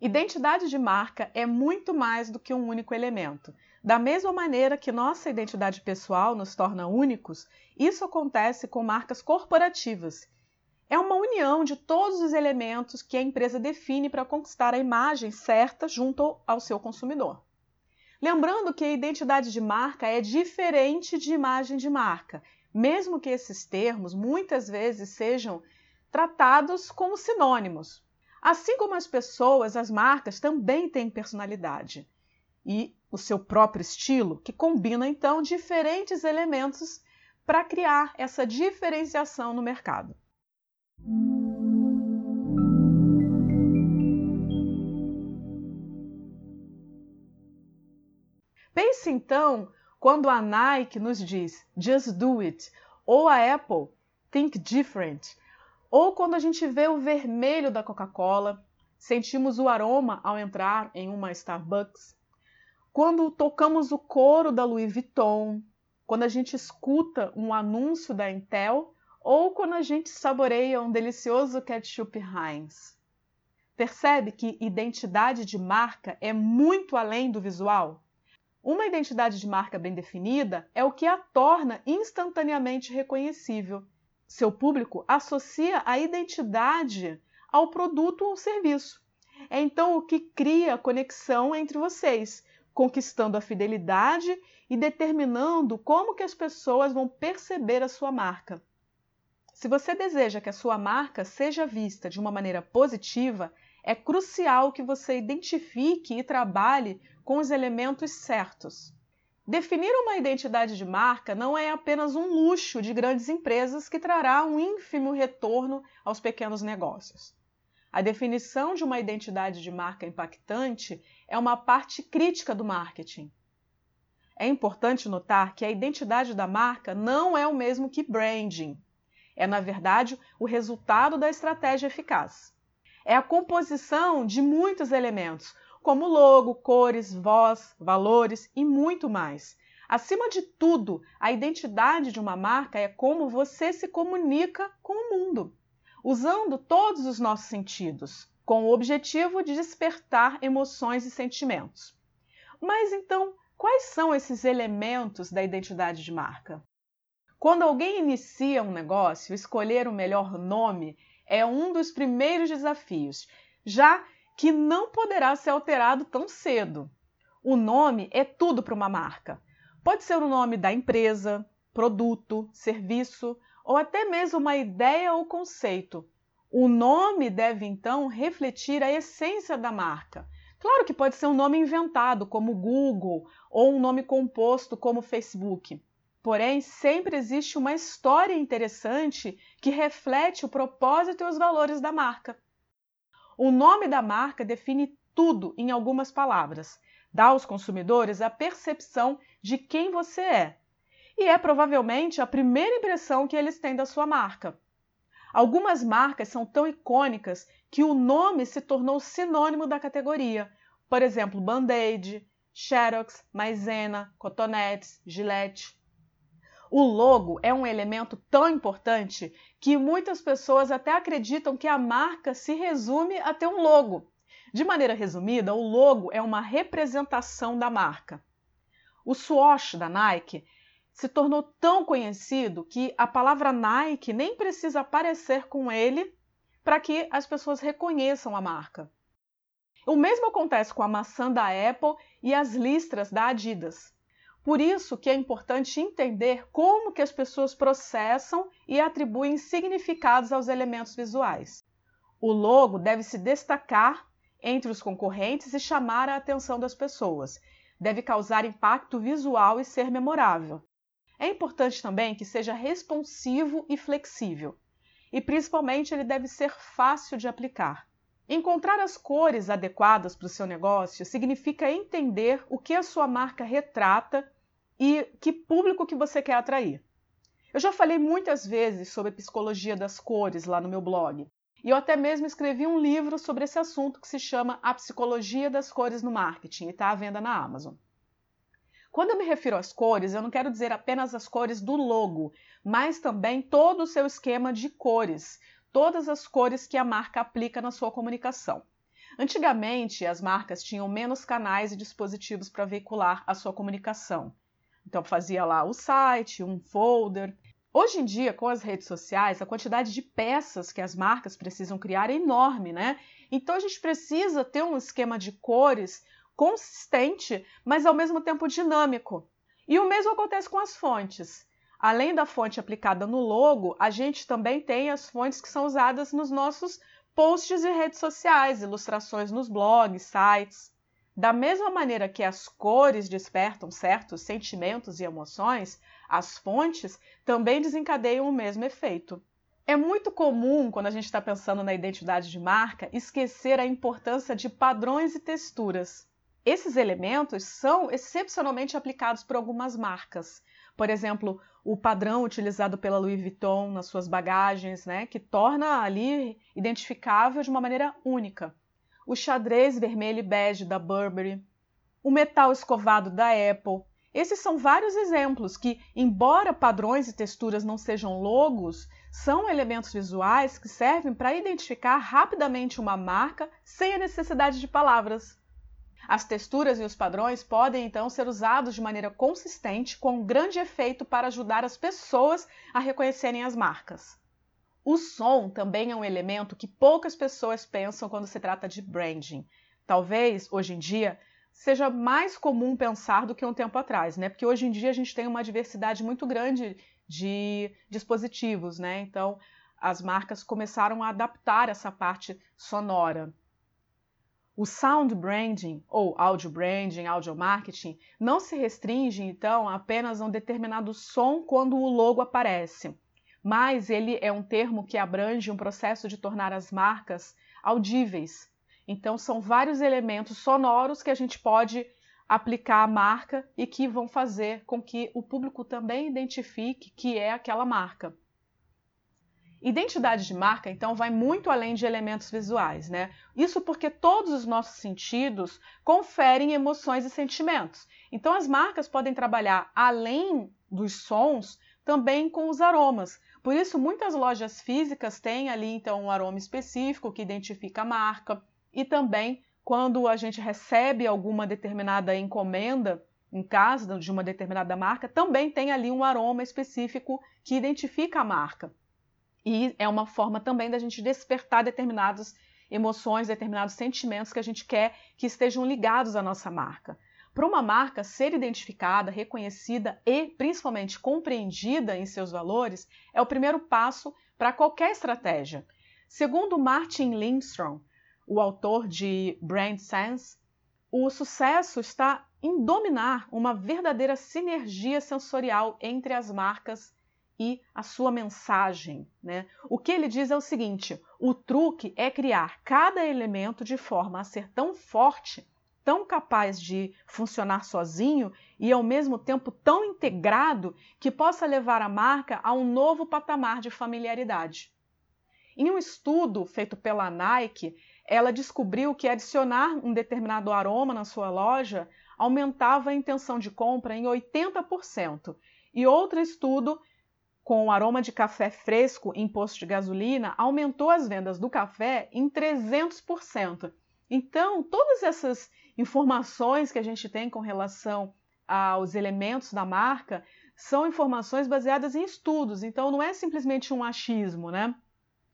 Identidade de marca é muito mais do que um único elemento. Da mesma maneira que nossa identidade pessoal nos torna únicos, isso acontece com marcas corporativas. É uma união de todos os elementos que a empresa define para conquistar a imagem certa junto ao seu consumidor. Lembrando que a identidade de marca é diferente de imagem de marca, mesmo que esses termos muitas vezes sejam tratados como sinônimos. Assim como as pessoas, as marcas também têm personalidade e o seu próprio estilo, que combina então diferentes elementos para criar essa diferenciação no mercado. Pense então quando a Nike nos diz just do it, ou a Apple think different, ou quando a gente vê o vermelho da Coca-Cola, sentimos o aroma ao entrar em uma Starbucks, quando tocamos o coro da Louis Vuitton, quando a gente escuta um anúncio da Intel ou quando a gente saboreia um delicioso ketchup Heinz. Percebe que identidade de marca é muito além do visual? Uma identidade de marca bem definida é o que a torna instantaneamente reconhecível. Seu público associa a identidade ao produto ou serviço. É então o que cria a conexão entre vocês conquistando a fidelidade e determinando como que as pessoas vão perceber a sua marca. Se você deseja que a sua marca seja vista de uma maneira positiva, é crucial que você identifique e trabalhe com os elementos certos. Definir uma identidade de marca não é apenas um luxo de grandes empresas que trará um ínfimo retorno aos pequenos negócios. A definição de uma identidade de marca impactante é uma parte crítica do marketing. É importante notar que a identidade da marca não é o mesmo que branding. É, na verdade, o resultado da estratégia eficaz. É a composição de muitos elementos, como logo, cores, voz, valores e muito mais. Acima de tudo, a identidade de uma marca é como você se comunica com o mundo, usando todos os nossos sentidos com o objetivo de despertar emoções e sentimentos. Mas então, quais são esses elementos da identidade de marca? Quando alguém inicia um negócio, escolher o melhor nome é um dos primeiros desafios, já que não poderá ser alterado tão cedo. O nome é tudo para uma marca. Pode ser o nome da empresa, produto, serviço ou até mesmo uma ideia ou conceito, o nome deve então refletir a essência da marca. Claro que pode ser um nome inventado, como Google, ou um nome composto, como Facebook. Porém, sempre existe uma história interessante que reflete o propósito e os valores da marca. O nome da marca define tudo em algumas palavras, dá aos consumidores a percepção de quem você é. E é provavelmente a primeira impressão que eles têm da sua marca. Algumas marcas são tão icônicas que o nome se tornou sinônimo da categoria. Por exemplo, Band-Aid, Xerox, Maisena, Cotonetes, Gillette. O logo é um elemento tão importante que muitas pessoas até acreditam que a marca se resume a ter um logo. De maneira resumida, o logo é uma representação da marca. O swoosh da Nike se tornou tão conhecido que a palavra Nike nem precisa aparecer com ele para que as pessoas reconheçam a marca. O mesmo acontece com a maçã da Apple e as listras da Adidas. Por isso que é importante entender como que as pessoas processam e atribuem significados aos elementos visuais. O logo deve se destacar entre os concorrentes e chamar a atenção das pessoas. Deve causar impacto visual e ser memorável. É importante também que seja responsivo e flexível. E principalmente ele deve ser fácil de aplicar. Encontrar as cores adequadas para o seu negócio significa entender o que a sua marca retrata e que público que você quer atrair. Eu já falei muitas vezes sobre a psicologia das cores lá no meu blog. E eu até mesmo escrevi um livro sobre esse assunto que se chama A Psicologia das Cores no Marketing e está à venda na Amazon. Quando eu me refiro às cores, eu não quero dizer apenas as cores do logo, mas também todo o seu esquema de cores, todas as cores que a marca aplica na sua comunicação. Antigamente, as marcas tinham menos canais e dispositivos para veicular a sua comunicação. Então, fazia lá o site, um folder. Hoje em dia, com as redes sociais, a quantidade de peças que as marcas precisam criar é enorme, né? Então, a gente precisa ter um esquema de cores consistente, mas ao mesmo tempo dinâmico. E o mesmo acontece com as fontes. Além da fonte aplicada no logo, a gente também tem as fontes que são usadas nos nossos posts de redes sociais, ilustrações nos blogs, sites. Da mesma maneira que as cores despertam certos sentimentos e emoções, as fontes também desencadeiam o mesmo efeito. É muito comum, quando a gente está pensando na identidade de marca, esquecer a importância de padrões e texturas. Esses elementos são excepcionalmente aplicados por algumas marcas. Por exemplo, o padrão utilizado pela Louis Vuitton nas suas bagagens, né, que torna ali identificável de uma maneira única. O xadrez vermelho e bege da Burberry, o metal escovado da Apple. Esses são vários exemplos que, embora padrões e texturas não sejam logos, são elementos visuais que servem para identificar rapidamente uma marca sem a necessidade de palavras. As texturas e os padrões podem então ser usados de maneira consistente, com grande efeito para ajudar as pessoas a reconhecerem as marcas. O som também é um elemento que poucas pessoas pensam quando se trata de branding. Talvez, hoje em dia, seja mais comum pensar do que um tempo atrás, né? Porque hoje em dia a gente tem uma diversidade muito grande de dispositivos, né? Então, as marcas começaram a adaptar essa parte sonora. O sound branding ou audio branding, audio marketing, não se restringe então apenas a um determinado som quando o logo aparece, mas ele é um termo que abrange um processo de tornar as marcas audíveis. Então são vários elementos sonoros que a gente pode aplicar à marca e que vão fazer com que o público também identifique que é aquela marca. Identidade de marca, então, vai muito além de elementos visuais, né? Isso porque todos os nossos sentidos conferem emoções e sentimentos. Então, as marcas podem trabalhar além dos sons também com os aromas. Por isso, muitas lojas físicas têm ali, então, um aroma específico que identifica a marca. E também, quando a gente recebe alguma determinada encomenda, em casa de uma determinada marca, também tem ali um aroma específico que identifica a marca. E é uma forma também da gente despertar determinadas emoções, determinados sentimentos que a gente quer que estejam ligados à nossa marca. Para uma marca ser identificada, reconhecida e principalmente compreendida em seus valores é o primeiro passo para qualquer estratégia. Segundo Martin Lindstrom, o autor de Brand Sense, o sucesso está em dominar uma verdadeira sinergia sensorial entre as marcas e a sua mensagem. Né? O que ele diz é o seguinte: o truque é criar cada elemento de forma a ser tão forte, tão capaz de funcionar sozinho e ao mesmo tempo tão integrado que possa levar a marca a um novo patamar de familiaridade. Em um estudo feito pela Nike, ela descobriu que adicionar um determinado aroma na sua loja aumentava a intenção de compra em 80%. E outro estudo com o aroma de café fresco em posto de gasolina, aumentou as vendas do café em 300%. Então, todas essas informações que a gente tem com relação aos elementos da marca são informações baseadas em estudos. Então, não é simplesmente um achismo, né?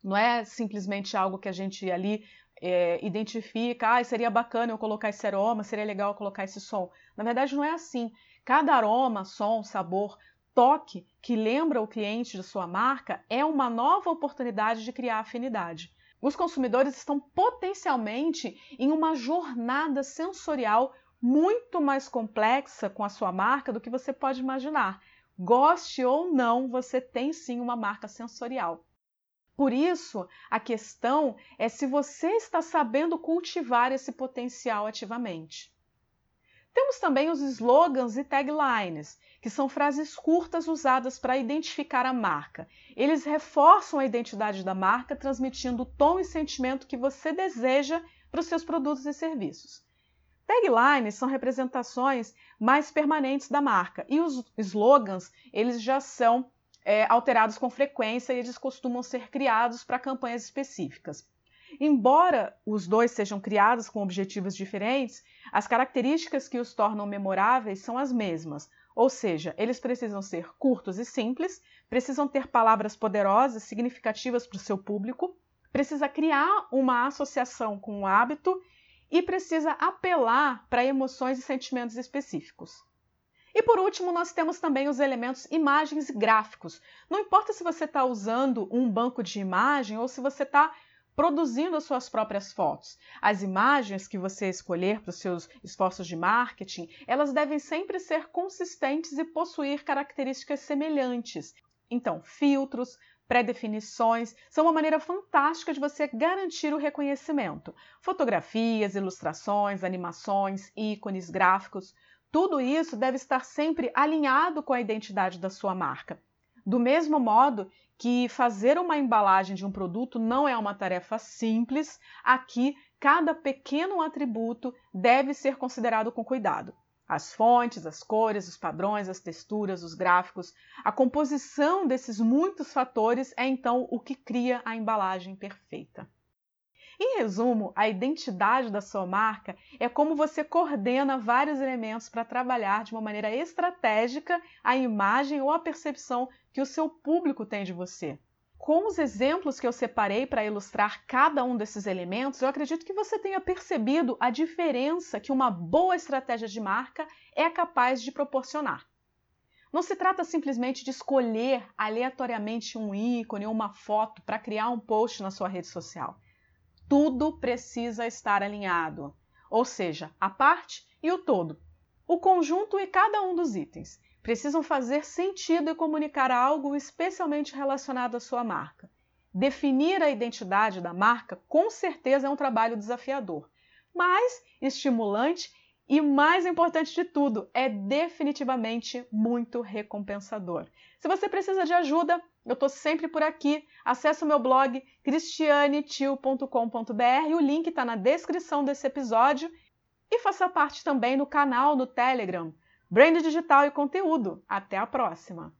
Não é simplesmente algo que a gente ali é, identifica, ah, seria bacana eu colocar esse aroma, seria legal eu colocar esse som. Na verdade, não é assim. Cada aroma, som, sabor toque que lembra o cliente de sua marca é uma nova oportunidade de criar afinidade. Os consumidores estão potencialmente em uma jornada sensorial muito mais complexa com a sua marca do que você pode imaginar. Goste ou não, você tem sim uma marca sensorial. Por isso, a questão é se você está sabendo cultivar esse potencial ativamente. Temos também os slogans e taglines, que são frases curtas usadas para identificar a marca. Eles reforçam a identidade da marca, transmitindo o tom e sentimento que você deseja para os seus produtos e serviços. Taglines são representações mais permanentes da marca e os slogans eles já são é, alterados com frequência e eles costumam ser criados para campanhas específicas. Embora os dois sejam criados com objetivos diferentes, as características que os tornam memoráveis são as mesmas, ou seja, eles precisam ser curtos e simples, precisam ter palavras poderosas, significativas para o seu público, precisa criar uma associação com o hábito e precisa apelar para emoções e sentimentos específicos. E por último, nós temos também os elementos imagens e gráficos. Não importa se você está usando um banco de imagem ou se você está produzindo as suas próprias fotos. As imagens que você escolher para os seus esforços de marketing, elas devem sempre ser consistentes e possuir características semelhantes. Então, filtros, pré-definições são uma maneira fantástica de você garantir o reconhecimento. Fotografias, ilustrações, animações, ícones, gráficos, tudo isso deve estar sempre alinhado com a identidade da sua marca. Do mesmo modo que fazer uma embalagem de um produto não é uma tarefa simples, aqui cada pequeno atributo deve ser considerado com cuidado. As fontes, as cores, os padrões, as texturas, os gráficos, a composição desses muitos fatores é então o que cria a embalagem perfeita. Em resumo, a identidade da sua marca é como você coordena vários elementos para trabalhar de uma maneira estratégica a imagem ou a percepção que o seu público tem de você. Com os exemplos que eu separei para ilustrar cada um desses elementos, eu acredito que você tenha percebido a diferença que uma boa estratégia de marca é capaz de proporcionar. Não se trata simplesmente de escolher aleatoriamente um ícone ou uma foto para criar um post na sua rede social tudo precisa estar alinhado, ou seja, a parte e o todo. O conjunto e cada um dos itens precisam fazer sentido e comunicar algo especialmente relacionado à sua marca. Definir a identidade da marca com certeza é um trabalho desafiador, mas estimulante e mais importante de tudo, é definitivamente muito recompensador. Se você precisa de ajuda, eu estou sempre por aqui. Acesse o meu blog cristianetio.com.br, o link está na descrição desse episódio. E faça parte também do canal no Telegram. Brand Digital e Conteúdo. Até a próxima!